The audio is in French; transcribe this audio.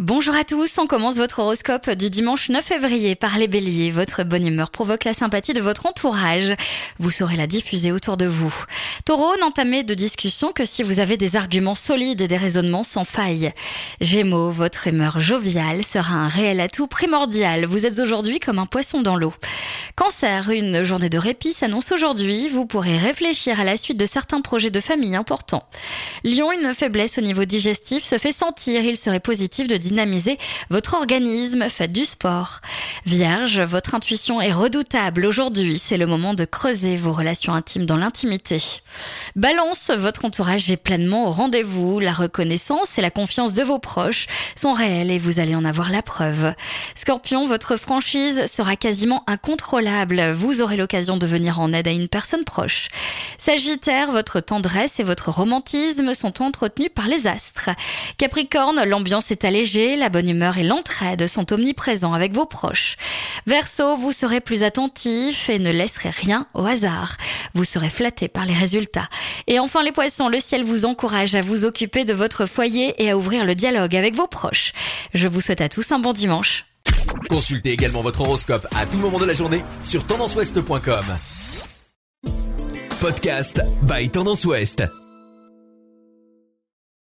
Bonjour à tous, on commence votre horoscope du dimanche 9 février par les béliers. Votre bonne humeur provoque la sympathie de votre entourage. Vous saurez la diffuser autour de vous. Taureau, n'entamez de discussion que si vous avez des arguments solides et des raisonnements sans faille. Gémeaux, votre humeur joviale sera un réel atout primordial. Vous êtes aujourd'hui comme un poisson dans l'eau. Cancer, une journée de répit s'annonce aujourd'hui. Vous pourrez réfléchir à la suite de certains projets de famille importants. Lion, une faiblesse au niveau digestif se fait sentir. Il serait positif de dynamiser votre organisme. Faites du sport. Vierge, votre intuition est redoutable aujourd'hui. C'est le moment de creuser vos relations intimes dans l'intimité. Balance, votre entourage est pleinement au rendez-vous. La reconnaissance et la confiance de vos proches sont réelles et vous allez en avoir la preuve. Scorpion, votre franchise sera quasiment incontrôlable. Vous aurez l'occasion de venir en aide à une personne proche. Sagittaire, votre tendresse et votre romantisme sont entretenus par les astres. Capricorne, l'ambiance est allégée, la bonne humeur et l'entraide sont omniprésents avec vos proches. Verseau, vous serez plus attentif et ne laisserez rien au hasard. Vous serez flatté par les résultats. Et enfin les poissons, le ciel vous encourage à vous occuper de votre foyer et à ouvrir le dialogue avec vos proches. Je vous souhaite à tous un bon dimanche. Consultez également votre horoscope à tout moment de la journée sur tendanceouest.com. Podcast by Tendance Ouest.